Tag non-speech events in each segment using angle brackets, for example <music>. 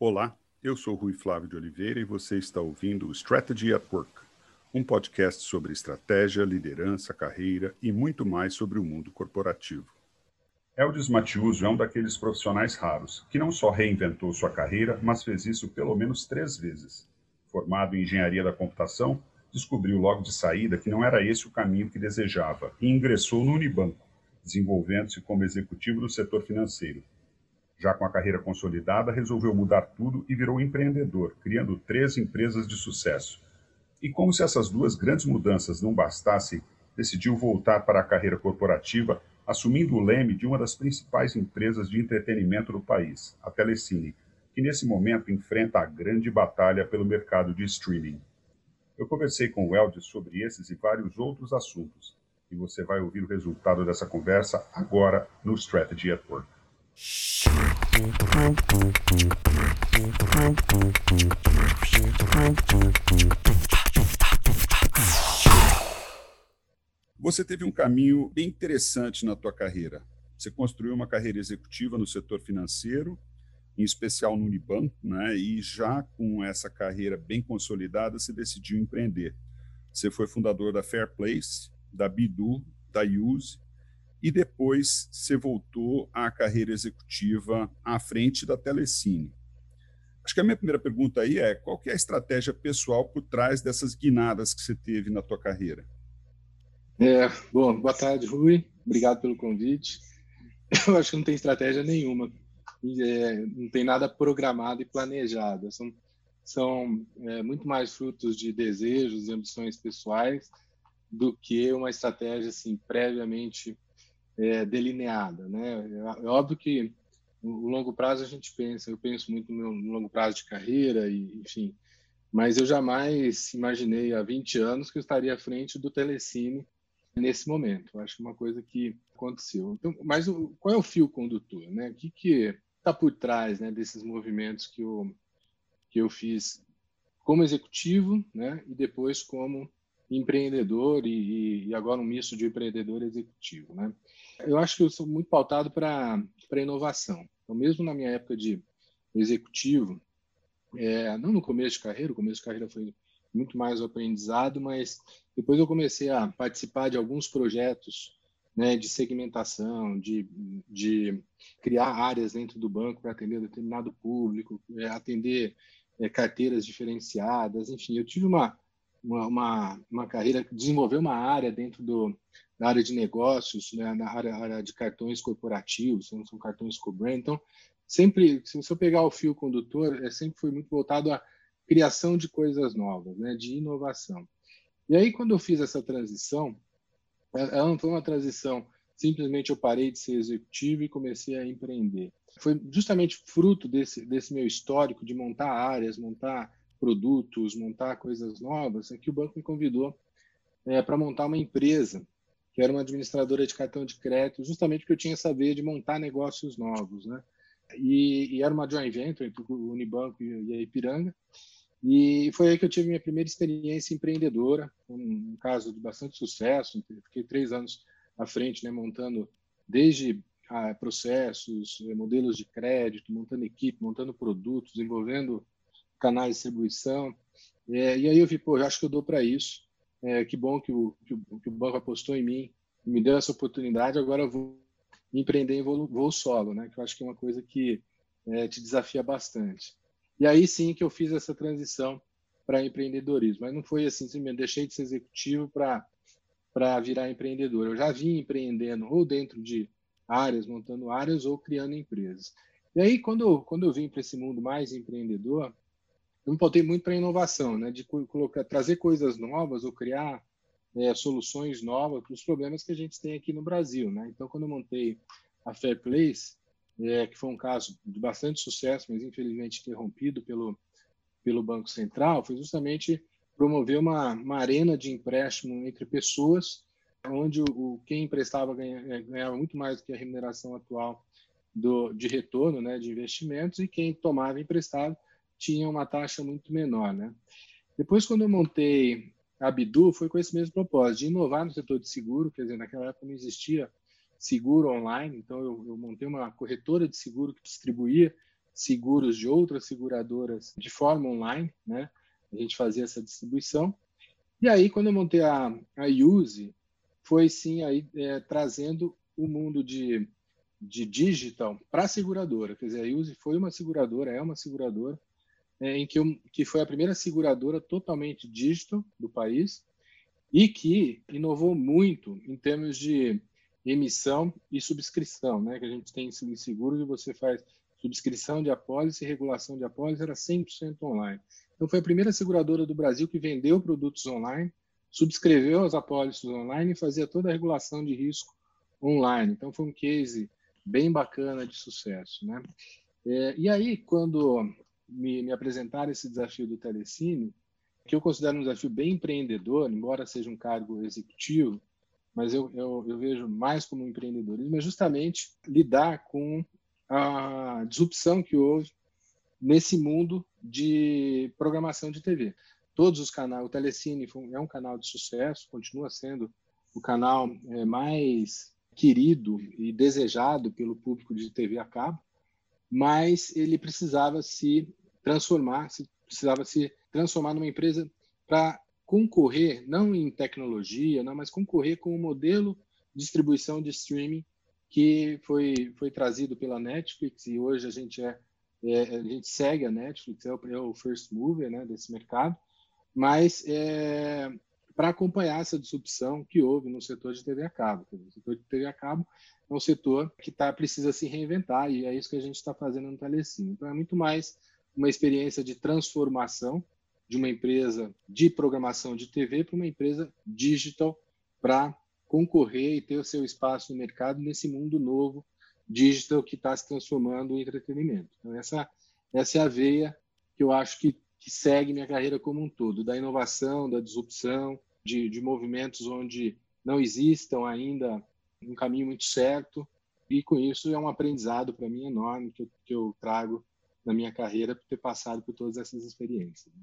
Olá, eu sou Rui Flávio de Oliveira e você está ouvindo Strategy at Work, um podcast sobre estratégia, liderança, carreira e muito mais sobre o mundo corporativo. Eldis Matiuso é um daqueles profissionais raros que não só reinventou sua carreira, mas fez isso pelo menos três vezes. Formado em engenharia da computação, descobriu logo de saída que não era esse o caminho que desejava e ingressou no Unibanco, desenvolvendo-se como executivo do setor financeiro. Já com a carreira consolidada, resolveu mudar tudo e virou empreendedor, criando três empresas de sucesso. E como se essas duas grandes mudanças não bastassem, decidiu voltar para a carreira corporativa, assumindo o leme de uma das principais empresas de entretenimento do país, a Telecine, que nesse momento enfrenta a grande batalha pelo mercado de streaming. Eu conversei com o Eldis sobre esses e vários outros assuntos, e você vai ouvir o resultado dessa conversa agora no Strategy at Work. Você teve um caminho bem interessante na tua carreira. Você construiu uma carreira executiva no setor financeiro, em especial no Unibanco, né? E já com essa carreira bem consolidada, você decidiu empreender. Você foi fundador da Fair Place, da Bidu, da Use e depois você voltou à carreira executiva à frente da Telecine. Acho que a minha primeira pergunta aí é qual é a estratégia pessoal por trás dessas guinadas que você teve na tua carreira? É, bom, boa tarde, Rui. Obrigado pelo convite. <laughs> Eu acho que não tem estratégia nenhuma. É, não tem nada programado e planejado. São, são é, muito mais frutos de desejos e ambições pessoais do que uma estratégia assim previamente é, delineada, né? É, é óbvio que no longo prazo a gente pensa, eu penso muito no, no longo prazo de carreira e enfim, mas eu jamais imaginei há 20 anos que eu estaria à frente do Telecine nesse momento. Acho que é uma coisa que aconteceu. Então, mas o, qual é o fio condutor, né? O que que está por trás, né, desses movimentos que eu que eu fiz como executivo, né, e depois como empreendedor e, e, agora um misto de empreendedor e executivo, né? Eu acho que eu sou muito pautado para inovação. Então, mesmo na minha época de executivo, é, não no começo de carreira, o começo de carreira foi muito mais aprendizado, mas depois eu comecei a participar de alguns projetos né, de segmentação, de, de criar áreas dentro do banco para atender determinado público, é, atender é, carteiras diferenciadas, enfim, eu tive uma uma, uma, carreira, desenvolver uma área dentro do, da área de negócios, né, na área, área de cartões corporativos, são, são cartões co-brand. Então, sempre, se você pegar o fio condutor, é, sempre foi muito voltado à criação de coisas novas, né, de inovação. E aí, quando eu fiz essa transição, ela não foi uma transição, simplesmente eu parei de ser executivo e comecei a empreender. Foi justamente fruto desse, desse meu histórico de montar áreas, montar produtos, montar coisas novas, é que o banco me convidou é, para montar uma empresa, que era uma administradora de cartão de crédito, justamente porque eu tinha essa veia de montar negócios novos, né? E, e era uma joint venture entre o Unibanco e a Ipiranga, e foi aí que eu tive minha primeira experiência empreendedora, um, um caso de bastante sucesso, fiquei três anos à frente, né, montando desde ah, processos, modelos de crédito, montando equipe, montando produtos, envolvendo canais de distribuição. É, e aí eu vi, pô, eu acho que eu dou para isso. É, que bom que o, que o, que, o, banco apostou em mim, me deu essa oportunidade. Agora eu vou empreender em voo, voo solo, né? Que eu acho que é uma coisa que é, te desafia bastante. E aí sim que eu fiz essa transição para empreendedorismo. Mas não foi assim, simplesmente deixei de ser executivo para para virar empreendedor. Eu já vim empreendendo ou dentro de áreas, montando áreas ou criando empresas. E aí, quando, quando eu vim para esse mundo mais empreendedor, eu me pautei muito para inovação, né? de colocar, trazer coisas novas ou criar é, soluções novas para os problemas que a gente tem aqui no Brasil. Né? Então, quando eu montei a Fair Place, é, que foi um caso de bastante sucesso, mas infelizmente interrompido pelo, pelo Banco Central, foi justamente promover uma, uma arena de empréstimo entre pessoas, onde o, o quem emprestava ganha, é, ganhava muito mais do que a remuneração atual do, de retorno né, de investimentos, e quem tomava emprestado tinha uma taxa muito menor, né? Depois, quando eu montei a Bidu, foi com esse mesmo propósito, de inovar no setor de seguro, quer dizer, naquela época não existia seguro online, então eu, eu montei uma corretora de seguro que distribuía seguros de outras seguradoras de forma online, né? A gente fazia essa distribuição. E aí, quando eu montei a, a Use, foi sim aí é, trazendo o mundo de, de digital para a seguradora. Quer dizer, a Use foi uma seguradora, é uma seguradora, é, em que, que foi a primeira seguradora totalmente digital do país e que inovou muito em termos de emissão e subscrição, né? Que a gente tem em seguro e você faz subscrição de apólice e regulação de apólice era 100% online. Então foi a primeira seguradora do Brasil que vendeu produtos online, subscreveu as apólices online e fazia toda a regulação de risco online. Então foi um case bem bacana de sucesso, né? É, e aí quando me, me apresentaram esse desafio do Telecine, que eu considero um desafio bem empreendedor, embora seja um cargo executivo, mas eu, eu, eu vejo mais como empreendedorismo, é justamente lidar com a disrupção que houve nesse mundo de programação de TV. Todos os canais, o Telecine é um canal de sucesso, continua sendo o canal é, mais querido e desejado pelo público de TV a cabo, mas ele precisava se transformar, se, precisava se transformar numa empresa para concorrer, não em tecnologia, não, mas concorrer com o modelo de distribuição de streaming que foi, foi trazido pela Netflix e hoje a gente é, é a gente segue a Netflix, é o, é o first mover né, desse mercado, mas é, para acompanhar essa disrupção que houve no setor de TV a cabo. O setor de TV a cabo é um setor que tá, precisa se reinventar e é isso que a gente está fazendo no Telecine. Então, é muito mais uma experiência de transformação de uma empresa de programação de TV para uma empresa digital para concorrer e ter o seu espaço no mercado nesse mundo novo digital que está se transformando em entretenimento. Então, essa, essa é a veia que eu acho que, que segue minha carreira como um todo, da inovação, da disrupção, de, de movimentos onde não existam ainda um caminho muito certo, e com isso é um aprendizado para mim enorme que eu, que eu trago na minha carreira por ter passado por todas essas experiências.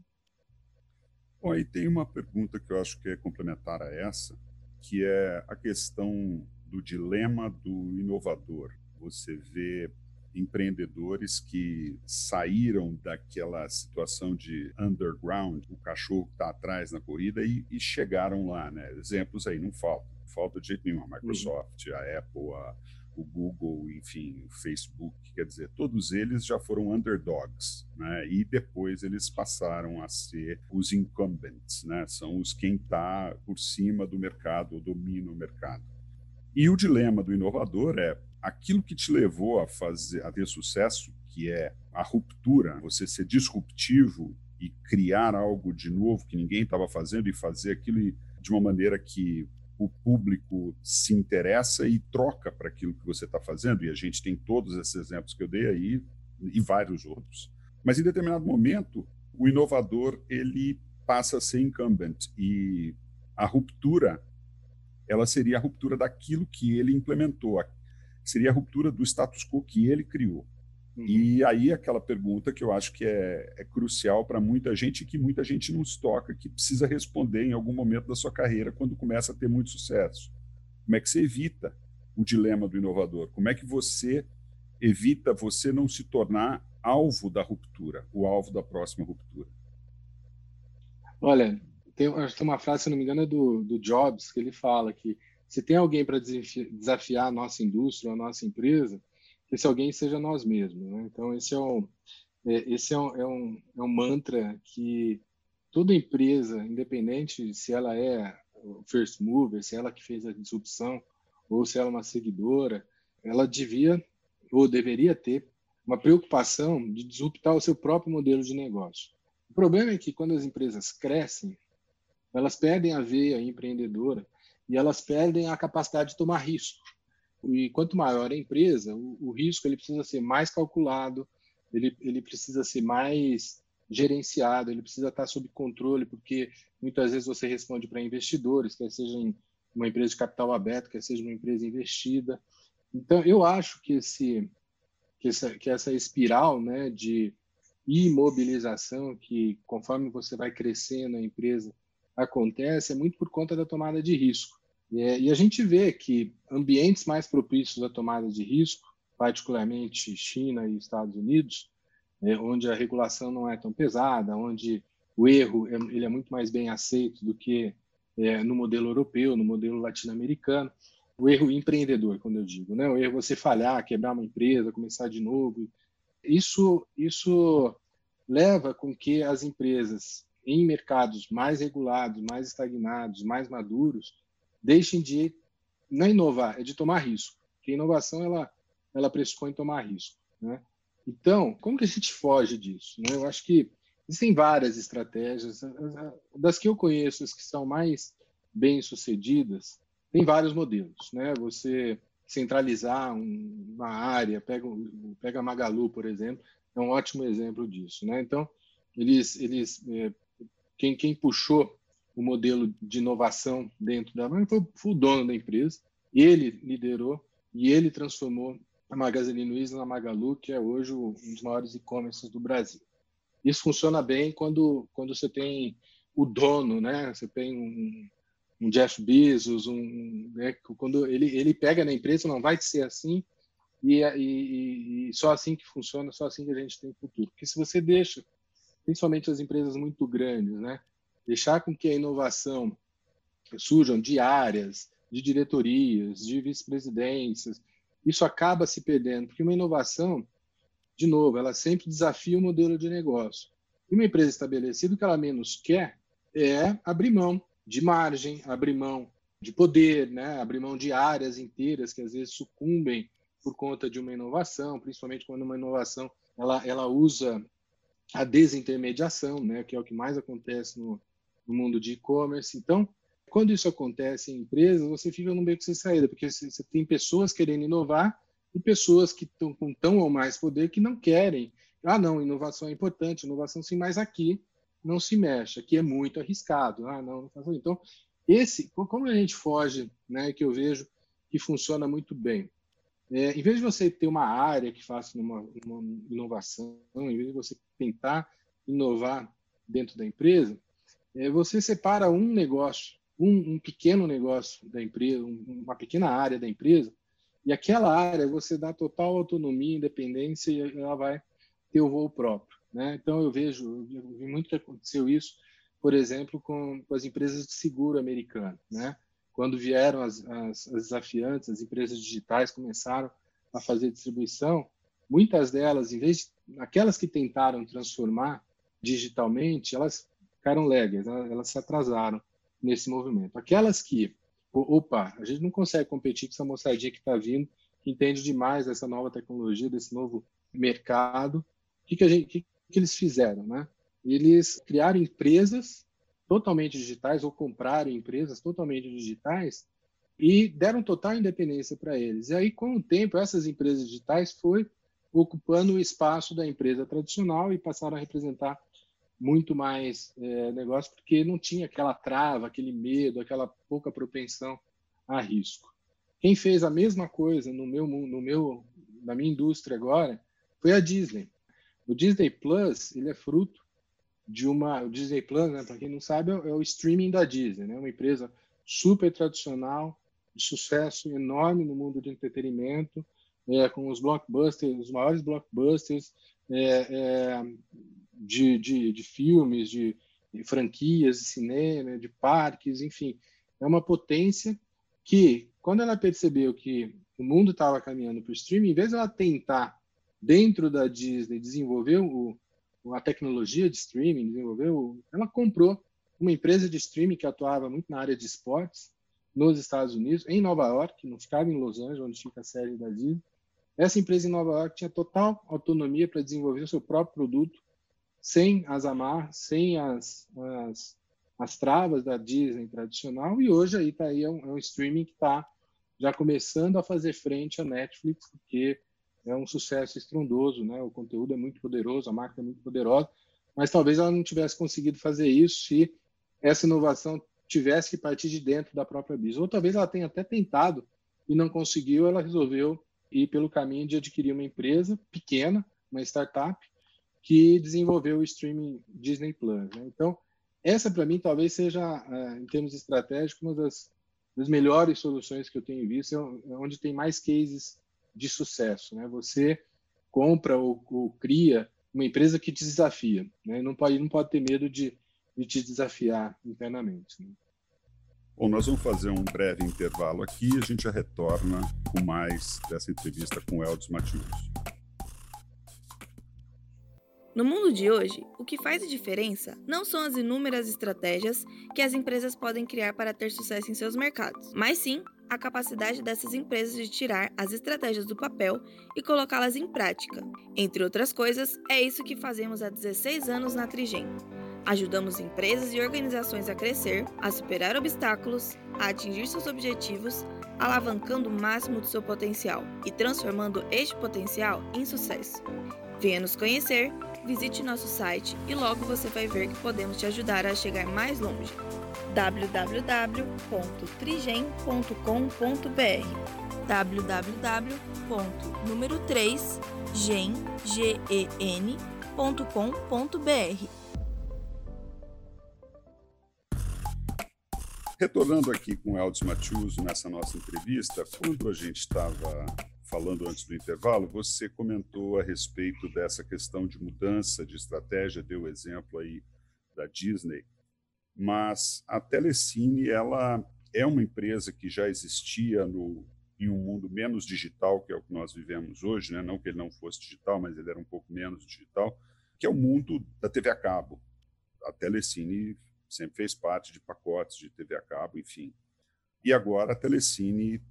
Bom, aí tem uma pergunta que eu acho que é complementar a essa, que é a questão do dilema do inovador. Você vê empreendedores que saíram daquela situação de underground, o cachorro está atrás na corrida e, e, chegaram lá, né? Exemplos aí não faltam, falta de jeito nenhum. A Microsoft, uhum. a Apple, a, o Google, enfim, o Facebook, quer dizer, todos eles já foram underdogs, né? E depois eles passaram a ser os incumbents, né? São os quem está por cima do mercado, ou domina o mercado. E o dilema do inovador é aquilo que te levou a fazer a ter sucesso, que é a ruptura, você ser disruptivo e criar algo de novo que ninguém estava fazendo e fazer aquilo de uma maneira que o público se interessa e troca para aquilo que você está fazendo, e a gente tem todos esses exemplos que eu dei aí e vários outros. Mas em determinado momento, o inovador ele passa a ser incumbent e a ruptura ela seria a ruptura daquilo que ele implementou, seria a ruptura do status quo que ele criou. Uhum. E aí aquela pergunta que eu acho que é, é crucial para muita gente e que muita gente não se toca, que precisa responder em algum momento da sua carreira quando começa a ter muito sucesso. Como é que você evita o dilema do inovador? Como é que você evita você não se tornar alvo da ruptura, o alvo da próxima ruptura? Olha, tem, acho que tem uma frase, se não me engano, é do, do Jobs, que ele fala que se tem alguém para desafiar a nossa indústria, a nossa empresa, esse alguém seja nós mesmos. Né? Então, esse, é um, é, esse é, um, é, um, é um mantra que toda empresa, independente se ela é o first mover, se ela que fez a disrupção, ou se ela é uma seguidora, ela devia ou deveria ter uma preocupação de disruptar o seu próprio modelo de negócio. O problema é que quando as empresas crescem, elas perdem a veia empreendedora e elas perdem a capacidade de tomar risco e quanto maior a empresa, o, o, risco ele precisa ser mais calculado, ele, ele precisa ser mais gerenciado, ele precisa estar sob controle, porque muitas vezes você responde para investidores, quer seja em uma empresa de capital aberto, quer seja uma empresa investida. Então, eu acho que, esse, que, essa, que essa espiral né, de imobilização, que conforme você vai crescendo a empresa, acontece, é muito por conta da tomada de risco. É, e a gente vê que ambientes mais propícios à tomada de risco, particularmente China e Estados Unidos, é, onde a regulação não é tão pesada, onde o erro é, ele é muito mais bem aceito do que é, no modelo europeu, no modelo latino-americano. O erro empreendedor, quando eu digo, né? o erro é você falhar, quebrar uma empresa, começar de novo. Isso, isso leva com que as empresas em mercados mais regulados, mais estagnados, mais maduros, deixem de não inovar, é de tomar risco. Porque a inovação ela, ela pressupõe tomar risco. Né? Então, como que a gente foge disso? Né? Eu acho que existem várias estratégias. Das que eu conheço, as que são mais bem sucedidas, tem vários modelos. Né? Você centralizar uma área, pega, pega Magalu, por exemplo, é um ótimo exemplo disso. Né? Então, eles, eles é, quem, quem puxou o modelo de inovação dentro da marca foi, foi o dono da empresa, ele liderou e ele transformou a Magazine Luiza na Magalu, que é hoje um dos maiores e-commerces do Brasil. Isso funciona bem quando, quando você tem o dono, né? Você tem um, um Jeff Bezos, um, né? quando ele, ele pega na empresa, não vai ser assim, e, e, e, só assim que funciona, só assim que a gente tem futuro. Porque se você deixa, principalmente as empresas muito grandes, né, deixar com que a inovação surjam de áreas, de diretorias, de vice-presidências, isso acaba se perdendo, porque uma inovação, de novo, ela sempre desafia o modelo de negócio. E uma empresa estabelecida, o que ela menos quer é abrir mão de margem, abrir mão de poder, né? abrir mão de áreas inteiras que às vezes sucumbem por conta de uma inovação, principalmente quando uma inovação ela, ela usa a desintermediação, né, que é o que mais acontece no, no mundo de e-commerce. Então, quando isso acontece em empresas, você fica num beco sem saída, porque você tem pessoas querendo inovar e pessoas que estão com tão ou mais poder que não querem. Ah, não, inovação é importante, inovação sim, mas aqui não se mexe, aqui é muito arriscado. Ah, não, não Então, esse, como a gente foge, né, que eu vejo que funciona muito bem. É, em vez de você ter uma área que faça uma, uma, inovação, em vez de você tentar inovar dentro da empresa, é, você separa um negócio, um, um, pequeno negócio da empresa, uma pequena área da empresa, e aquela área você dá total autonomia, independência e ela vai ter o voo próprio. Né? Então eu vejo, eu vi muito que aconteceu isso, por exemplo, com, com as empresas de seguro americano, né? quando vieram as, as, as desafiantes, as empresas digitais começaram a fazer distribuição, muitas delas, em vez aquelas que tentaram transformar digitalmente, elas ficaram léguas, elas se atrasaram nesse movimento. Aquelas que, opa, a gente não consegue competir com essa moçadinha que está vindo, que entende demais dessa nova tecnologia, desse novo mercado, o que, que, a gente, que, que eles fizeram? Né? Eles criaram empresas totalmente digitais ou compraram empresas totalmente digitais e deram total independência para eles. E aí, com o tempo, essas empresas digitais foi ocupando o espaço da empresa tradicional e passaram a representar muito mais é, negócio, porque não tinha aquela trava, aquele medo, aquela pouca propensão a risco. Quem fez a mesma coisa no meu, no meu, na minha indústria agora foi a Disney. O Disney Plus ele é fruto de uma. O Disney Plus, né, para quem não sabe, é, é o streaming da Disney, né, uma empresa super tradicional, de sucesso enorme no mundo de entretenimento, é, com os blockbusters, os maiores blockbusters é, é, de, de, de, filmes, de, de, franquias de cinema, de parques, enfim. É uma potência que, quando ela percebeu que o mundo estava caminhando para o streaming, em vez de ela tentar, dentro da Disney, desenvolver o, a tecnologia de streaming, desenvolveu, ela comprou uma empresa de streaming que atuava muito na área de esportes nos Estados Unidos, em Nova York, não ficava em Los Angeles, onde fica a sede da Disney. Essa empresa em Nova York tinha total autonomia para desenvolver o seu próprio produto, sem as amarras, sem as, as, as travas da Disney tradicional, e hoje aí está aí, é um, é um streaming que está já começando a fazer frente à Netflix, porque é um sucesso estrondoso, né? O conteúdo é muito poderoso, a marca é muito poderosa, mas talvez ela não tivesse conseguido fazer isso se essa inovação tivesse que partir de dentro da própria Bis. Ou talvez ela tenha até tentado e não conseguiu, ela resolveu ir pelo caminho de adquirir uma empresa pequena, uma startup, que desenvolveu o streaming Disney Plus. Né? Então, essa para mim talvez seja, é, em termos estratégicos, uma das, das melhores soluções que eu tenho visto, é onde tem mais cases de sucesso. Né? Você compra ou, ou cria uma empresa que te desafia, né? Não pode, não pode ter medo de, de te desafiar internamente. Né? Bom, nós vamos fazer um breve intervalo aqui e a gente já retorna com mais dessa entrevista com Eldes Matius. No mundo de hoje, o que faz a diferença não são as inúmeras estratégias que as empresas podem criar para ter sucesso em seus mercados, mas sim a capacidade dessas empresas de tirar as estratégias do papel e colocá-las em prática. Entre outras coisas, é isso que fazemos há 16 anos na Trigem. Ajudamos empresas e organizações a crescer, a superar obstáculos, a atingir seus objetivos, alavancando o máximo do seu potencial e transformando este potencial em sucesso. Venha nos conhecer, visite nosso site e logo você vai ver que podemos te ajudar a chegar mais longe. www.trigen.com.br www.número3gen.com.br Retornando aqui com o Eldes Matiuso nessa nossa entrevista, quando a gente estava falando antes do intervalo, você comentou a respeito dessa questão de mudança de estratégia, deu o exemplo aí da Disney, mas a Telecine ela é uma empresa que já existia no, em um mundo menos digital, que é o que nós vivemos hoje, né? não que ele não fosse digital, mas ele era um pouco menos digital, que é o mundo da TV a cabo. A Telecine sempre fez parte de pacotes de TV a cabo, enfim. E agora a Telecine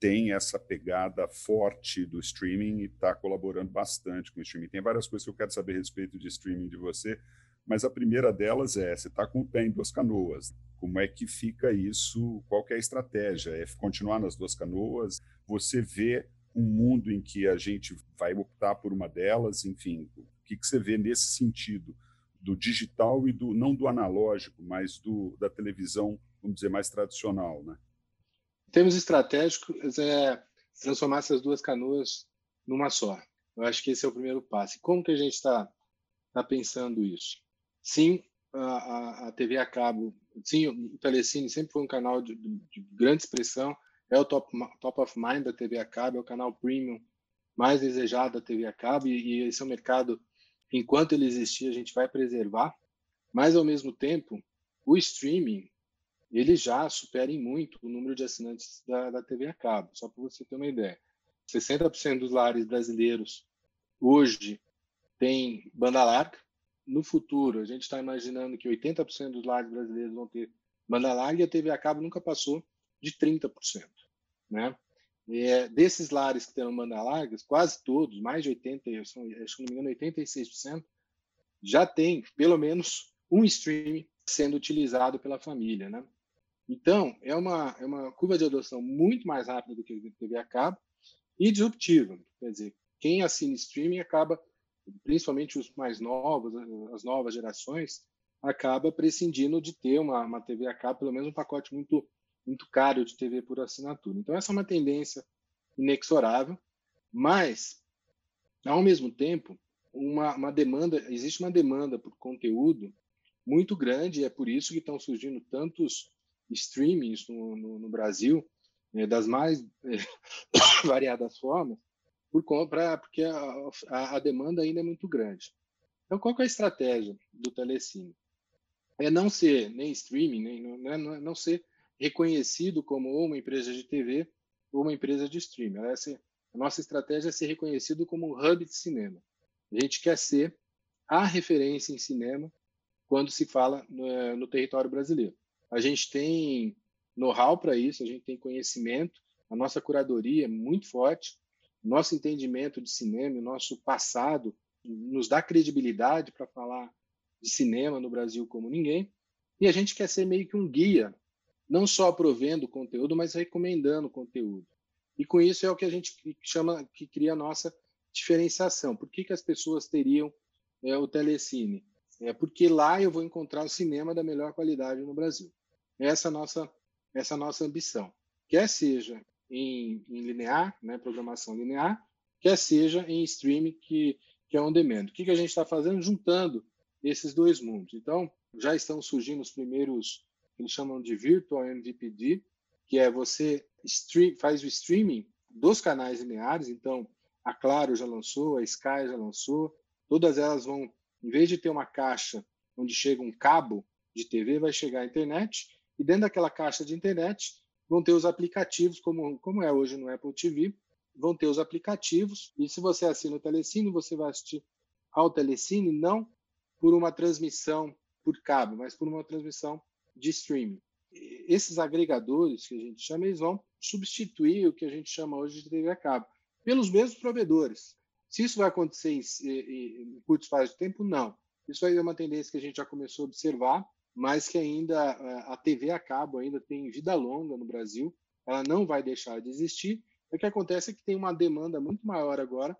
tem essa pegada forte do streaming e está colaborando bastante com o streaming. Tem várias coisas que eu quero saber a respeito de streaming de você, mas a primeira delas é: você está com o pé em duas canoas. Como é que fica isso? Qual é a estratégia? É continuar nas duas canoas? Você vê um mundo em que a gente vai optar por uma delas? Enfim, o que, que você vê nesse sentido? Do digital e do não do analógico, mas do da televisão, vamos dizer, mais tradicional, né? termos estratégicos, é transformar essas duas canoas numa só. Eu acho que esse é o primeiro passo. Como que a gente está tá pensando isso? Sim, a, a, TV a cabo, sim, o Telecine sempre foi um canal de, de, de grande expressão, é o top, top of mind da TV a cabo, é o canal premium mais desejado da TV a cabo, e, e esse é um mercado, enquanto ele existir, a gente vai preservar, mas, ao mesmo tempo, o streaming ele já supera em muito o número de assinantes da, da TV a cabo, só para você ter uma ideia. 60% dos lares brasileiros hoje têm banda larga. No futuro, a gente está imaginando que 80% dos lares brasileiros vão ter banda larga e a TV a cabo nunca passou de 30%. Né? É, desses lares que têm banda largas, quase todos, mais de 80%, acho que não me engano, 86%, já tem pelo menos um streaming sendo utilizado pela família. Né? Então, é uma, é uma curva de adoção muito mais rápida do que a TV a cabo e disruptiva. Quer dizer, quem assina streaming acaba, principalmente os mais novos, as novas gerações, acaba prescindindo de ter uma, uma TV a cabo, pelo menos um pacote muito, muito caro de TV por assinatura. Então, essa é uma tendência inexorável, mas, ao mesmo tempo, uma, uma demanda, existe uma demanda por conteúdo muito grande, e é por isso que estão surgindo tantos streamings no, no, no Brasil, é, das mais é, <coughs> variadas formas, por porque a, a, a, demanda ainda é muito grande. Então, qual é a estratégia do Telecine? É não ser nem streaming, nem, não, é, não, não ser reconhecido como uma empresa de TV ou uma empresa de streaming. Essa, a nossa estratégia é ser reconhecido como um hub de cinema. A gente quer ser a referência em cinema quando se fala no, no território brasileiro. A gente tem know-how para isso, a gente tem conhecimento, a nossa curadoria é muito forte, nosso entendimento de cinema, nosso passado nos dá credibilidade para falar de cinema no Brasil como ninguém, e a gente quer ser meio que um guia, não só provendo conteúdo, mas recomendando conteúdo. E com isso é o que a gente chama, que cria a nossa diferenciação. Por que, que as pessoas teriam é, o telecine? É porque lá eu vou encontrar o cinema da melhor qualidade no Brasil. Essa é nossa, essa nossa ambição. Quer seja em, em linear, né, programação linear, quer seja em streaming, que, que é on demand. O que, que a gente está fazendo? Juntando esses dois mundos. Então, já estão surgindo os primeiros, eles chamam de Virtual MVPD, que é você stream, faz o streaming dos canais lineares. Então, a Claro já lançou, a Sky já lançou, Todas elas vão, em vez de ter uma caixa onde chega um cabo de TV, vai chegar a internet, e dentro daquela caixa de internet vão ter os aplicativos, como, como é hoje no Apple TV, vão ter os aplicativos, e se você assina o Telecine, você vai assistir ao Telecine não por uma transmissão por cabo, mas por uma transmissão de streaming. Esses agregadores que a gente chama, eles vão substituir o que a gente chama hoje de TV a cabo, pelos mesmos provedores. Se isso vai acontecer em, em, em curto espaço de tempo, não. Isso aí é uma tendência que a gente já começou a observar, mas que ainda a TV a cabo ainda tem vida longa no Brasil. Ela não vai deixar de existir. O que acontece é que tem uma demanda muito maior agora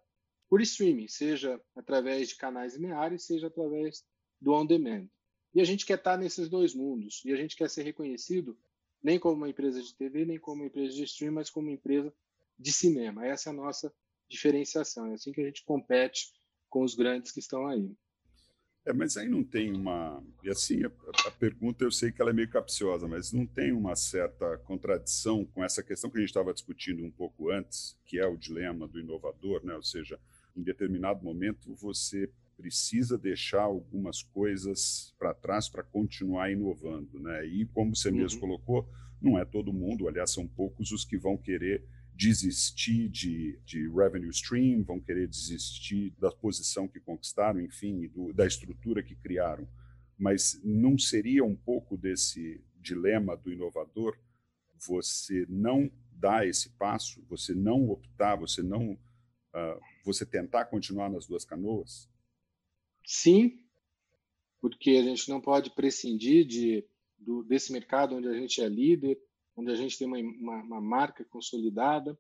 por streaming, seja através de canais lineares, seja através do on-demand. E a gente quer estar nesses dois mundos. E a gente quer ser reconhecido nem como uma empresa de TV, nem como uma empresa de streaming, mas como uma empresa de cinema. Essa é a nossa diferenciação. É assim que a gente compete com os grandes que estão aí. É, mas aí não tem uma. E assim, a, a, pergunta eu sei que ela é meio capciosa, mas não tem uma certa contradição com essa questão que a gente estava discutindo um pouco antes, que é o dilema do inovador, né? Ou seja, em determinado momento você precisa deixar algumas coisas para trás para continuar inovando, né? E como você uhum. mesmo colocou, não é todo mundo, aliás, são poucos os que vão querer desistir de, de revenue stream, vão querer desistir da posição que conquistaram, enfim, do, da estrutura que criaram. Mas não seria um pouco desse dilema do inovador você não dar esse passo, você não optar, você não uh, você tentar continuar nas duas canoas? Sim, porque a gente não pode prescindir de, do, desse mercado onde a gente é líder, onde a gente tem uma, uma, uma marca consolidada,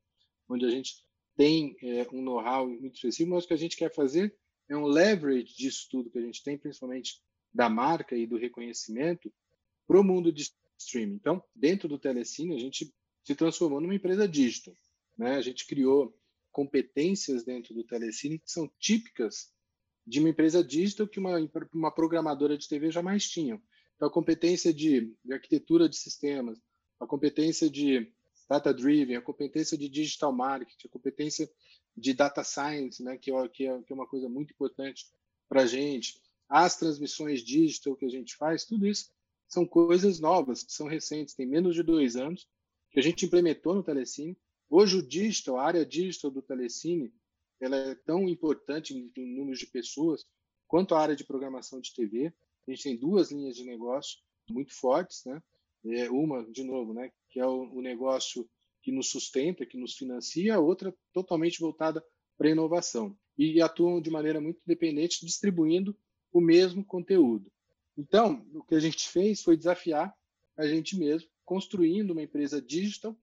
onde a gente tem é, um know-how muito específico, mas o que a gente quer fazer é um leverage disso tudo que a gente tem, principalmente da marca e do reconhecimento, para o mundo de streaming. Então, dentro do Telecine, a gente se transformou numa empresa digital. Né? A gente criou competências dentro do Telecine que são típicas de uma empresa digital que uma, uma programadora de TV jamais tinha. Então, a competência de, de arquitetura de sistemas, a competência de data driven, a competência de digital marketing, a competência de data science, né, que, é, que, é, é uma coisa muito importante para a gente, as transmissões digital que a gente faz, tudo isso são coisas novas, que são recentes, tem menos de dois anos, que a gente implementou no Telecine. Hoje o digital, a área digital do Telecine, ela é tão importante em, números de pessoas quanto a área de programação de TV. A gente tem duas linhas de negócio muito fortes, né? É uma, de novo, né, que é o, o negócio que nos sustenta, que nos financia, a outra totalmente voltada para inovação. E atuam de maneira muito independente, distribuindo o mesmo conteúdo. Então, o que a gente fez foi desafiar a gente mesmo, construindo uma empresa digital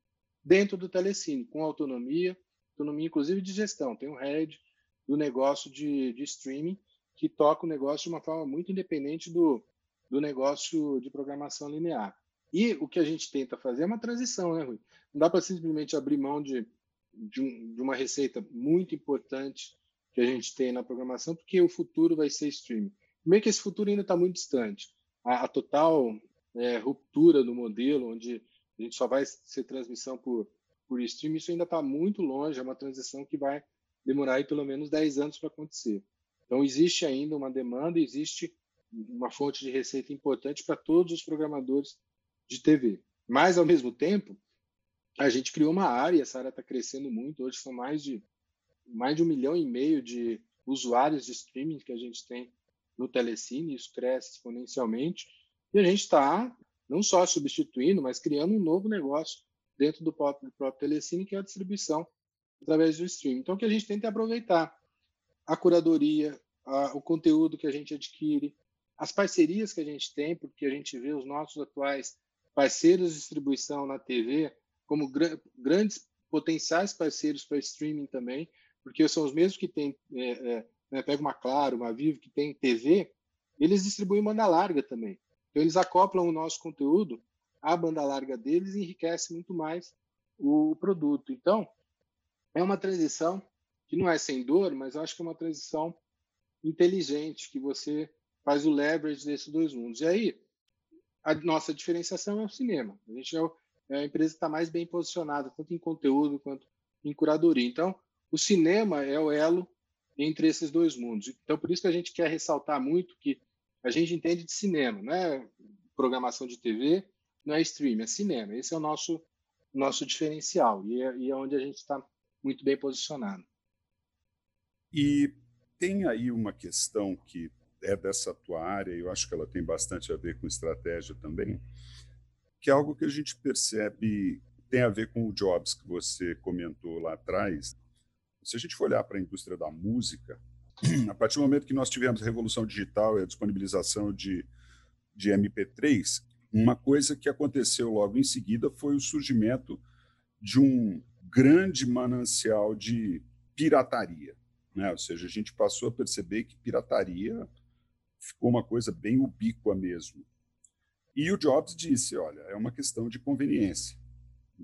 dentro do Telecine, com autonomia, autonomia inclusive de gestão. Tem um head do negócio de, de streaming que toca o negócio de uma forma muito independente do, do negócio de programação linear. E o que a gente tenta fazer é uma transição, né, Rui? Não dá para simplesmente abrir mão de, de, um, de, uma receita muito importante que a gente tem na programação, porque o futuro vai ser streaming. Meio que esse futuro ainda está muito distante. A, a total é, ruptura do modelo, onde a gente só vai ser transmissão por, por streaming, isso ainda está muito longe, é uma transição que vai demorar aí pelo menos 10 anos para acontecer. Então, existe ainda uma demanda, existe uma fonte de receita importante para todos os programadores de TV. Mas, ao mesmo tempo, a gente criou uma área, essa área está crescendo muito. Hoje são mais de, mais de um milhão e meio de usuários de streaming que a gente tem no Telecine, isso cresce exponencialmente. E a gente está não só substituindo, mas criando um novo negócio dentro do próprio, do próprio Telecine, que é a distribuição através do streaming. Então, que a gente tenta é aproveitar a curadoria, a, o conteúdo que a gente adquire, as parcerias que a gente tem, porque a gente vê os nossos atuais parceiros de distribuição na TV como gr grandes potenciais parceiros para streaming também, porque são os mesmos que têm, é, é, né, pega uma Claro, uma Vivo, que tem TV, eles distribuem banda larga também. Então, eles acoplam o nosso conteúdo à banda larga deles enriquece muito mais o produto. Então, é uma transição que não é sem dor, mas eu acho que é uma transição inteligente, que você faz o leverage desses dois mundos. E aí, a nossa diferenciação é o cinema. A gente é, é a empresa que está mais bem posicionada, tanto em conteúdo quanto em curadoria. Então, o cinema é o elo entre esses dois mundos. Então, por isso que a gente quer ressaltar muito que a gente entende de cinema, não é programação de TV, não é streaming, é cinema. Esse é o nosso, nosso diferencial e é, e é onde a gente está muito bem posicionado. E tem aí uma questão que é dessa tua área, e eu acho que ela tem bastante a ver com estratégia também, que é algo que a gente percebe tem a ver com o Jobs que você comentou lá atrás. Se a gente for olhar para a indústria da música, <clears throat> a partir do momento que nós tivemos a revolução digital e a disponibilização de, de MP3, uma coisa que aconteceu logo em seguida foi o surgimento de um grande manancial de pirataria. Né? Ou seja, a gente passou a perceber que pirataria ficou uma coisa bem ubíqua mesmo. E o Jobs disse: olha, é uma questão de conveniência.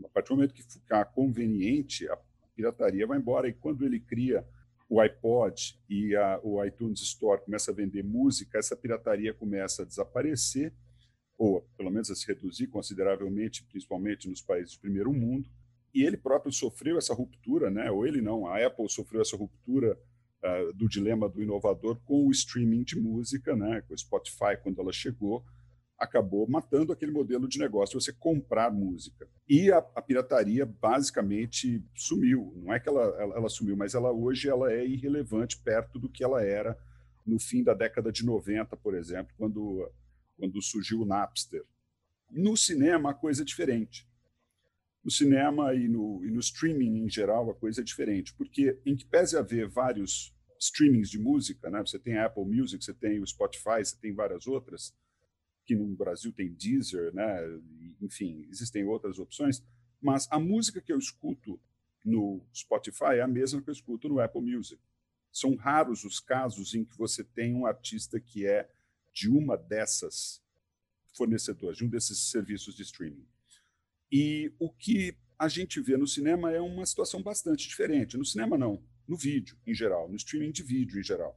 A partir do momento que ficar conveniente, a pirataria vai embora. E quando ele cria o iPod e a, o iTunes Store começa a vender música, essa pirataria começa a desaparecer, ou pelo menos a se reduzir consideravelmente, principalmente nos países do primeiro mundo. E ele próprio sofreu essa ruptura, né? ou ele não, a Apple sofreu essa ruptura uh, do dilema do inovador com o streaming de música, né? com o Spotify, quando ela chegou, acabou matando aquele modelo de negócio, você comprar música. E a, a pirataria basicamente sumiu. Não é que ela, ela, ela, sumiu, mas ela hoje ela é irrelevante perto do que ela era no fim da década de 90, por exemplo, quando, quando surgiu o Napster. No cinema, a coisa é diferente. No cinema e no, e no streaming em geral, a coisa é diferente, porque em que pese haver vários streamings de música, né? você tem a Apple Music, você tem o Spotify, você tem várias outras, que no Brasil tem Deezer, né? enfim, existem outras opções, mas a música que eu escuto no Spotify é a mesma que eu escuto no Apple Music. São raros os casos em que você tem um artista que é de uma dessas fornecedoras, de um desses serviços de streaming. E o que a gente vê no cinema é uma situação bastante diferente. No cinema, não. No vídeo, em geral. No streaming de vídeo, em geral.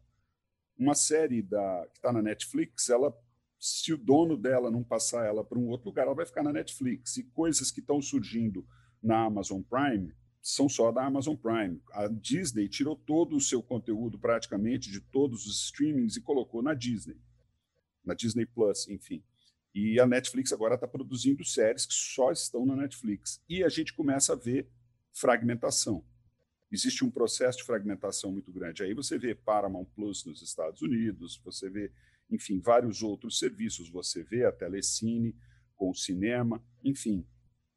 Uma série da, que está na Netflix, ela se o dono dela não passar ela para um outro lugar, ela vai ficar na Netflix. E coisas que estão surgindo na Amazon Prime são só da Amazon Prime. A Disney tirou todo o seu conteúdo, praticamente, de todos os streamings e colocou na Disney, na Disney Plus, enfim. E a Netflix agora está produzindo séries que só estão na Netflix. E a gente começa a ver fragmentação. Existe um processo de fragmentação muito grande. Aí você vê Paramount Plus nos Estados Unidos, você vê enfim, vários outros serviços. Você vê a telecine com o cinema, enfim.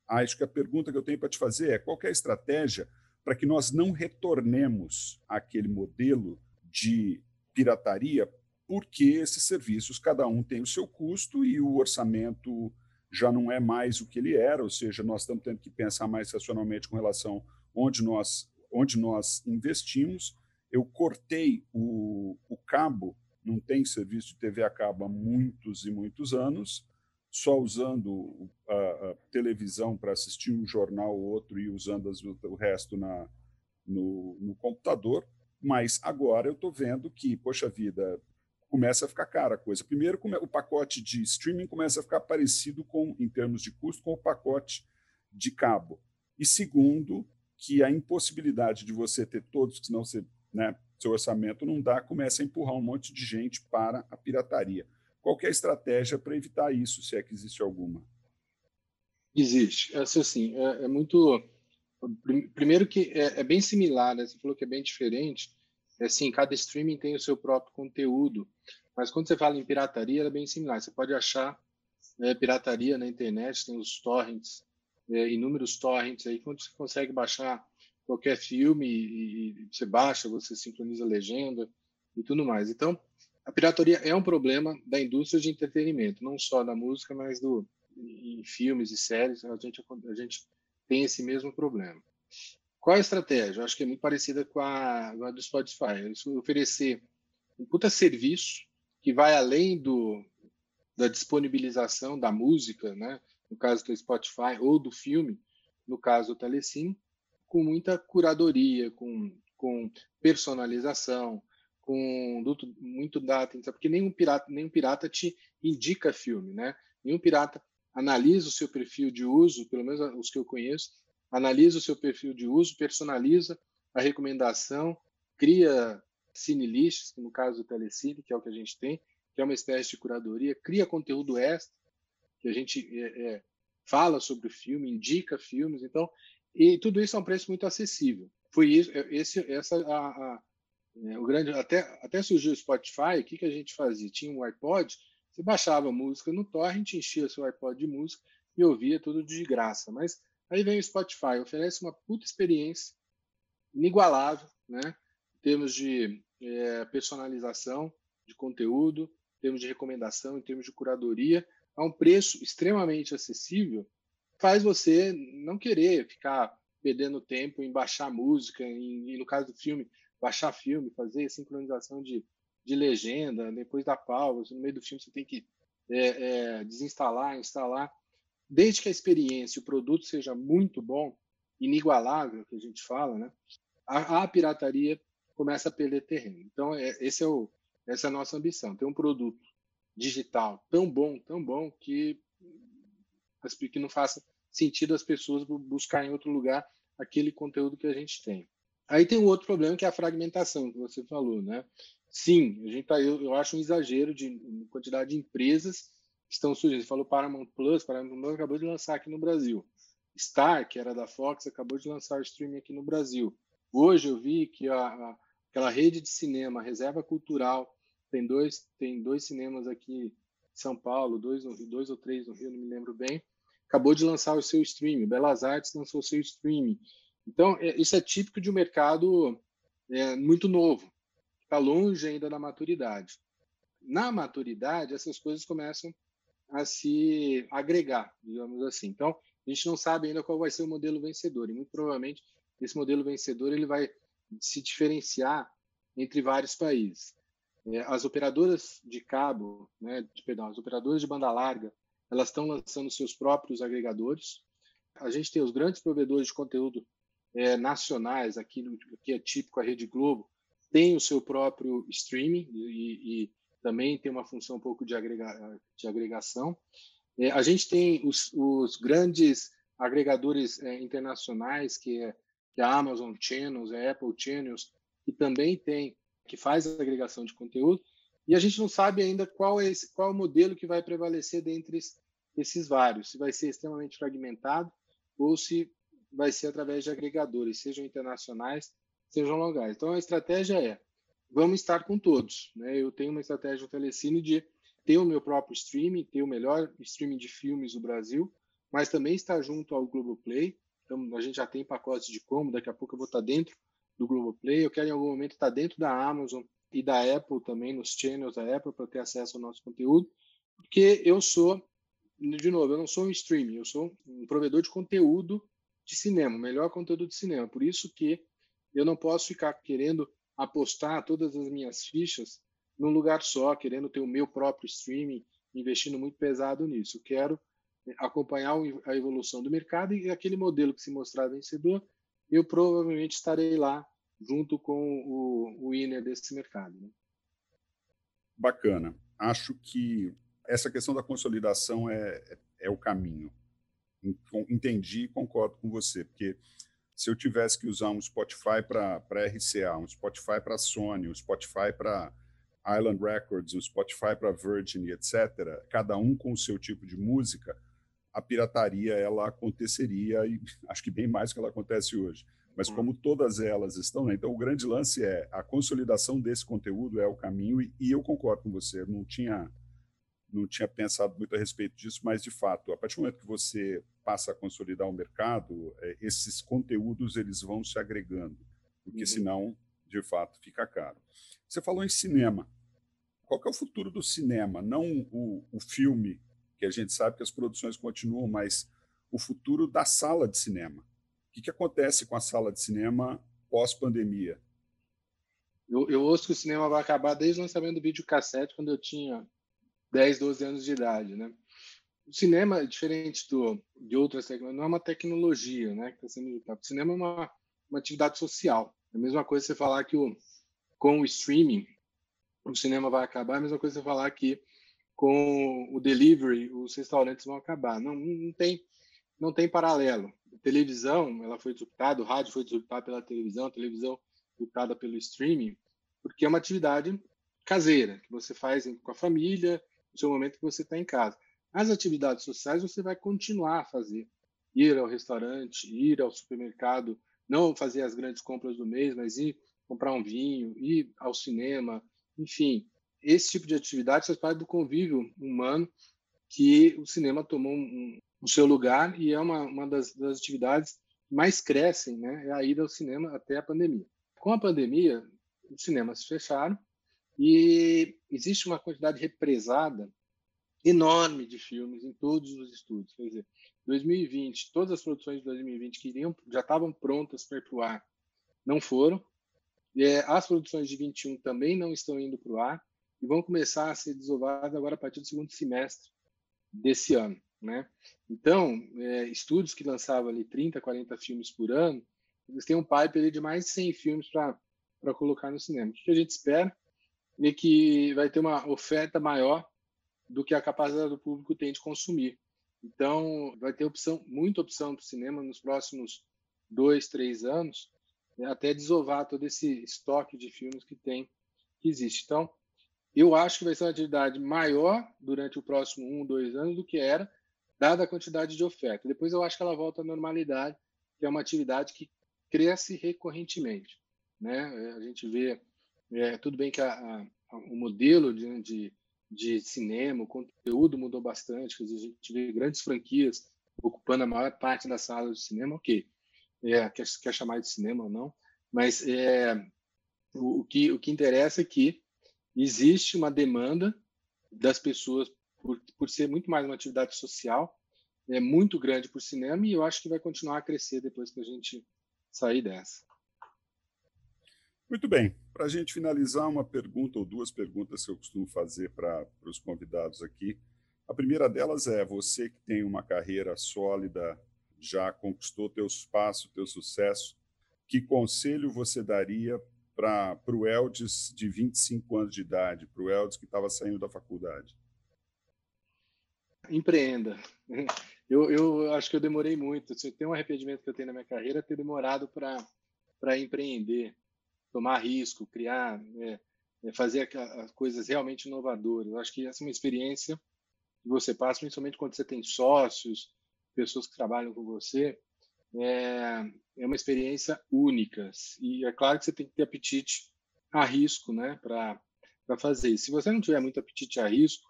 Acho que a pergunta que eu tenho para te fazer é qual é a estratégia para que nós não retornemos àquele modelo de pirataria, porque esses serviços, cada um tem o seu custo e o orçamento já não é mais o que ele era, ou seja, nós estamos tendo que pensar mais racionalmente com relação onde nós, onde nós investimos. Eu cortei o, o cabo não tem serviço de TV a cabo há muitos e muitos anos, só usando a, a televisão para assistir um jornal ou outro e usando as, o resto na, no, no computador. Mas agora eu estou vendo que, poxa vida, começa a ficar cara a coisa. Primeiro, o pacote de streaming começa a ficar parecido com, em termos de custo, com o pacote de cabo. E segundo, que a impossibilidade de você ter todos, senão você né, seu orçamento não dá, começa a empurrar um monte de gente para a pirataria. Qual é a estratégia para evitar isso, se é que existe alguma? Existe. Essa, assim, é, é muito. Primeiro que é, é, bem similar, né? Você falou que é bem diferente. Assim, cada streaming tem o seu próprio conteúdo, mas quando você fala em pirataria, é bem similar. Você pode achar é, pirataria na internet, tem os torrents, é, inúmeros torrents aí, quando você consegue baixar qualquer filme e, e você baixa, você sincroniza a legenda e tudo mais. Então, a pirataria é um problema da indústria de entretenimento, não só da música, mas do em filmes e séries, a gente, a gente tem esse mesmo problema. Qual a estratégia? Eu acho que é muito parecida com a, a do Spotify. É oferecer um puta serviço que vai além do, da disponibilização da música, né? no caso do Spotify, ou do filme, no caso do Telecine, com muita curadoria, com, com personalização, com muito data, porque nenhum pirata, nenhum pirata te indica filme, né? Nenhum pirata analisa o seu perfil de uso, pelo menos os que eu conheço, analisa o seu perfil de uso, personaliza a recomendação, cria cinelists, que no caso do Telecine, que é o que a gente tem, que é uma espécie de curadoria, cria conteúdo extra, que a gente é, é, fala sobre o filme, indica filmes, então, e tudo isso a um preço muito acessível. Foi isso, é, esse, essa a, a é, o grande até até surgiu o Spotify, o que que a gente fazia? Tinha um iPod, você baixava música no torrent, enchia seu iPod de música e ouvia tudo de graça. Mas aí vem o Spotify, oferece uma puta experiência inigualável, né? Em termos de é, personalização de conteúdo, em termos de recomendação, em termos de curadoria, a um preço extremamente acessível, faz você não querer ficar perdendo tempo em baixar música, em, no caso do filme, baixar filme, fazer sincronização de, de legenda, depois da pausa, no meio do filme você tem que é, é, desinstalar, instalar. Desde que a experiência, o produto seja muito bom, inigualável, que a gente fala, né? a, a pirataria começa a perder terreno. Então, é, esse é o, essa é a nossa ambição, ter um produto digital tão bom, tão bom, que, que não faça sentido as pessoas buscarem em outro lugar aquele conteúdo que a gente tem. Aí tem um outro problema que é a fragmentação que você falou, né? Sim, a gente tá, eu, eu acho um exagero de quantidade de empresas estão. Você falou Paramount Plus, Paramount Plus acabou de lançar aqui no Brasil. Star, que era da Fox, acabou de lançar o streaming aqui no Brasil. Hoje eu vi que a, a, aquela rede de cinema, Reserva Cultural, tem dois, tem dois cinemas aqui em São Paulo, dois, no, dois ou três no Rio, não me lembro bem, acabou de lançar o seu streaming. Belas Artes lançou o seu streaming. Então, é, isso é típico de um mercado é, muito novo, está longe ainda da maturidade. Na maturidade, essas coisas começam a se agregar, digamos assim. Então, a gente não sabe ainda qual vai ser o modelo vencedor, e muito provavelmente esse modelo vencedor ele vai se diferenciar entre vários países. É, as operadoras de cabo, né, perdão, as operadoras de banda larga, elas estão lançando seus próprios agregadores. A gente tem os grandes provedores de conteúdo é, nacionais, aqui, aqui é típico a Rede Globo, tem o seu próprio streaming e, e também tem uma função um pouco de, agrega, de agregação. É, a gente tem os, os grandes agregadores é, internacionais, que é, que é a Amazon Channels, a Apple Channels, que também tem, que faz a agregação de conteúdo, e a gente não sabe ainda qual é esse, qual é o modelo que vai prevalecer dentre esses vários, se vai ser extremamente fragmentado ou se vai ser através de agregadores, sejam internacionais, sejam locais. Então, a estratégia é, vamos estar com todos. Né? Eu tenho uma estratégia no Telecine de ter o meu próprio streaming, ter o melhor streaming de filmes do Brasil, mas também estar junto ao Globoplay. Então, a gente já tem pacotes de como, daqui a pouco eu vou estar dentro do Globoplay. Eu quero, em algum momento, estar dentro da Amazon e da Apple também, nos channels da Apple, para ter acesso ao nosso conteúdo, porque eu sou, de novo, eu não sou um streaming, eu sou um provedor de conteúdo de cinema, melhor conteúdo de cinema. Por isso que eu não posso ficar querendo apostar todas as minhas fichas num lugar só, querendo ter o meu próprio streaming, investindo muito pesado nisso. Quero acompanhar a evolução do mercado e aquele modelo que se mostrar vencedor, eu provavelmente estarei lá junto com o, o winner desse mercado. Né? Bacana. Acho que essa questão da consolidação é, é o caminho entendi e concordo com você, porque se eu tivesse que usar um Spotify para RCA, um Spotify para Sony, um Spotify para Island Records, um Spotify para Virgin, etc., cada um com o seu tipo de música, a pirataria ela aconteceria e <laughs> acho que bem mais do que ela acontece hoje. Mas hum. como todas elas estão, né? então o grande lance é a consolidação desse conteúdo é o caminho e, e eu concordo com você. Não tinha não tinha pensado muito a respeito disso, mas de fato, a partir do momento que você passa a consolidar o mercado, é, esses conteúdos eles vão se agregando, porque uhum. senão, de fato, fica caro. Você falou em cinema. Qual é o futuro do cinema? Não o, o filme, que a gente sabe que as produções continuam, mas o futuro da sala de cinema. O que, que acontece com a sala de cinema pós-pandemia? Eu, eu ouço que o cinema vai acabar desde o lançamento do videocassete, quando eu tinha 10, 12 anos de idade, né? O cinema, diferente do, de outras tecnologias, não é uma tecnologia, né? Que está sendo O cinema é uma, uma atividade social. É a mesma coisa você falar que o, com o streaming o cinema vai acabar, é a mesma coisa você falar que com o delivery os restaurantes vão acabar. Não, não tem não tem paralelo. A televisão, ela foi disruptada, o rádio foi disruptado pela televisão, a televisão disruptada pelo streaming. porque é uma atividade caseira, que você faz com a família, no seu momento que você está em casa. As atividades sociais você vai continuar a fazer. Ir ao restaurante, ir ao supermercado, não fazer as grandes compras do mês, mas ir comprar um vinho, ir ao cinema, enfim. Esse tipo de atividade faz parte do convívio humano que o cinema tomou um, o seu lugar e é uma, uma das, das atividades que mais crescem, né? É a ida ao cinema até a pandemia. Com a pandemia, os cinemas fecharam e existe uma quantidade represada enorme de filmes em todos os estúdios. Quer dizer, 2020, todas as produções de 2020 que iriam, já estavam prontas para ir para o ar, não foram. É, as produções de 21 também não estão indo para o ar e vão começar a ser desovadas agora a partir do segundo semestre desse ano. Né? Então, é, estúdios que lançavam ali 30, 40 filmes por ano, eles têm um pipe ali de mais de 100 filmes para colocar no cinema. O que a gente espera é que vai ter uma oferta maior do que a capacidade do público tem de consumir. Então, vai ter opção, muita opção para o cinema nos próximos dois, três anos, né, até desovar todo esse estoque de filmes que tem, que existe. Então, eu acho que vai ser uma atividade maior durante o próximo um, dois anos do que era dada a quantidade de oferta. Depois eu acho que ela volta à normalidade, que é uma atividade que cresce recorrentemente. Né? A gente vê, é, tudo bem que a, a, o modelo de, de, de, cinema, o conteúdo mudou bastante, a gente vê grandes franquias ocupando a maior parte das salas de cinema, ok, é, quer, quer chamar de cinema ou não, mas é, o, o, que, o que interessa é que existe uma demanda das pessoas por, por ser muito mais uma atividade social, é muito grande o cinema e eu acho que vai continuar a crescer depois que a gente sair dessa. Muito bem. Para a gente finalizar, uma pergunta ou duas perguntas que eu costumo fazer para os convidados aqui. A primeira delas é: você que tem uma carreira sólida, já conquistou teu espaço, teu sucesso, que conselho você daria para o Eldes de 25 anos de idade, para o Eldes que estava saindo da faculdade? empreenda. Eu, eu acho que eu demorei muito. Se tem um arrependimento que eu tenho na minha carreira, é ter demorado para empreender, tomar risco, criar, é, fazer as coisas realmente inovadoras. Eu acho que essa é uma experiência que você passa, principalmente quando você tem sócios, pessoas que trabalham com você, é, é uma experiência única. E é claro que você tem que ter apetite a risco né, para fazer. Se você não tiver muito apetite a risco,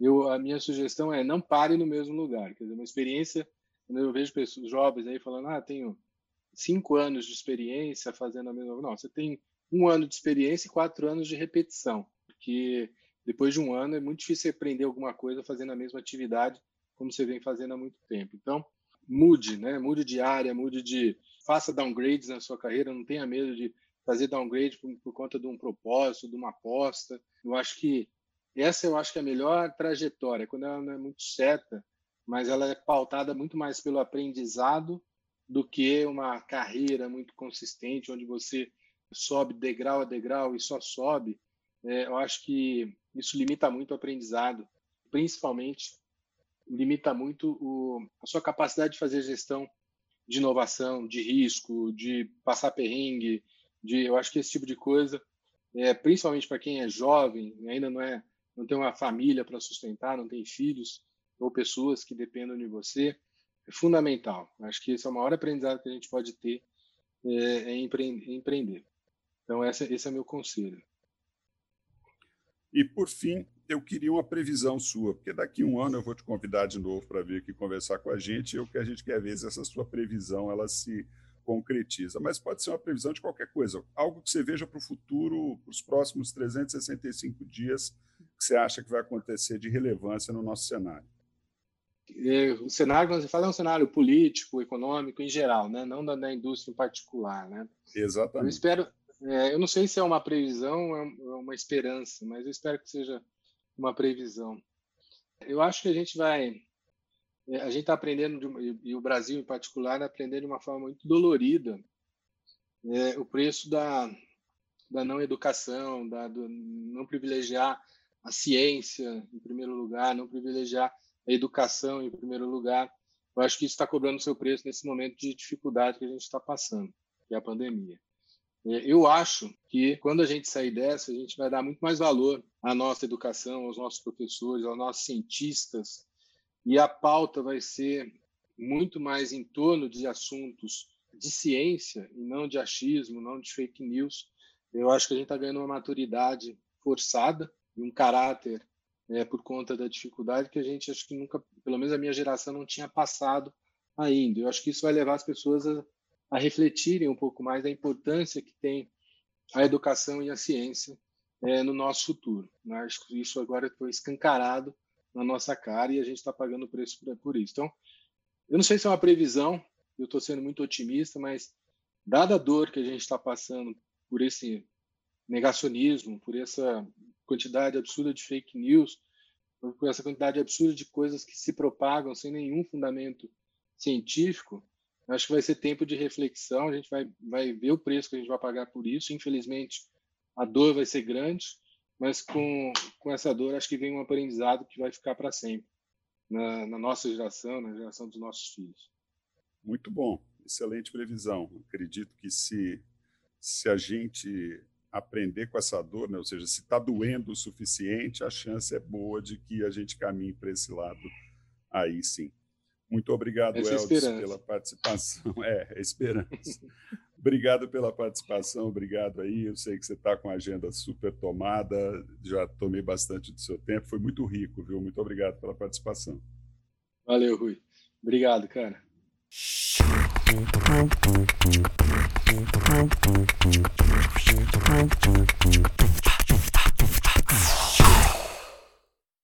eu, a minha sugestão é não pare no mesmo lugar. Quer dizer, uma experiência, quando eu vejo pessoas jovens aí falando, ah, tenho cinco anos de experiência fazendo a mesma. Não, você tem um ano de experiência e quatro anos de repetição, porque depois de um ano é muito difícil aprender alguma coisa fazendo a mesma atividade como você vem fazendo há muito tempo. Então, mude, né? Mude de área, mude de. Faça downgrades na sua carreira, não tenha medo de fazer downgrade por, por conta de um propósito, de uma aposta. Eu acho que essa eu acho que é a melhor trajetória, quando ela não é muito certa, mas ela é pautada muito mais pelo aprendizado do que uma carreira muito consistente, onde você sobe degrau a degrau e só sobe. É, eu acho que isso limita muito o aprendizado, principalmente limita muito o, a sua capacidade de fazer gestão de inovação, de risco, de passar perrengue, de eu acho que esse tipo de coisa, é, principalmente para quem é jovem, ainda não é não tem uma família para sustentar, não tem filhos ou pessoas que dependam de você, fundamental. Acho que esse é o maior aprendizado que a gente pode ter é, é empreender. Então, esse, esse é meu conselho. E, por fim, eu queria uma previsão sua, porque daqui a um ano eu vou te convidar de novo para vir aqui conversar com a gente, e o que a gente quer ver se essa sua previsão ela se concretiza. Mas pode ser uma previsão de qualquer coisa, algo que você veja para o futuro, para os próximos 365 dias, que você acha que vai acontecer de relevância no nosso cenário? É, o cenário que você fala é um cenário político, econômico em geral, né? não da, da indústria em particular. Né? Exatamente. Eu espero, é, eu não sei se é uma previsão, é uma esperança, mas eu espero que seja uma previsão. Eu acho que a gente vai, é, a gente está aprendendo, de, e o Brasil em particular, aprendendo de uma forma muito dolorida é, o preço da, da não educação, da, do não privilegiar a ciência em primeiro lugar, não privilegiar educação em primeiro lugar. Eu acho que isso está cobrando seu preço nesse momento de dificuldade que a gente está passando, que é a pandemia. É, eu acho que quando a gente sair dessa, a gente vai dar muito mais valor à nossa educação, aos nossos professores, aos nossos cientistas, e a pauta vai ser muito mais em torno de assuntos de ciência e não de achismo, não de fake news. Eu acho que a gente está ganhando uma maturidade forçada e um caráter é, por conta da dificuldade que a gente acho que nunca, pelo menos a minha geração não tinha passado ainda. Eu acho que isso vai levar as pessoas a, a refletirem um pouco mais da importância que tem a educação e a ciência é, no nosso futuro. Né? Acho que isso agora foi escancarado na nossa cara e a gente está pagando o preço por, por isso. Então, eu não sei se é uma previsão, eu estou sendo muito otimista, mas dada a dor que a gente está passando por esse negacionismo, por essa quantidade absurda de fake news, por essa quantidade absurda de coisas que se propagam sem nenhum fundamento científico, acho que vai ser tempo de reflexão, a gente vai, vai ver o preço que a gente vai pagar por isso. Infelizmente, a dor vai ser grande, mas com, com essa dor acho que vem um aprendizado que vai ficar para sempre na, na nossa geração, na geração dos nossos filhos. Muito bom, excelente previsão. Acredito que se, se a gente aprender com essa dor, né? ou seja, se está doendo o suficiente, a chance é boa de que a gente caminhe para esse lado aí sim. Muito obrigado, Essa Eldes, pela participação. <laughs> É, é esperança. obrigado pela participação, obrigado aí. Eu sei que você está com a agenda super tomada, já tomei bastante do seu tempo, foi muito rico, viu? Muito obrigado pela participação. Valeu, Rui. Obrigado, cara. ピッ!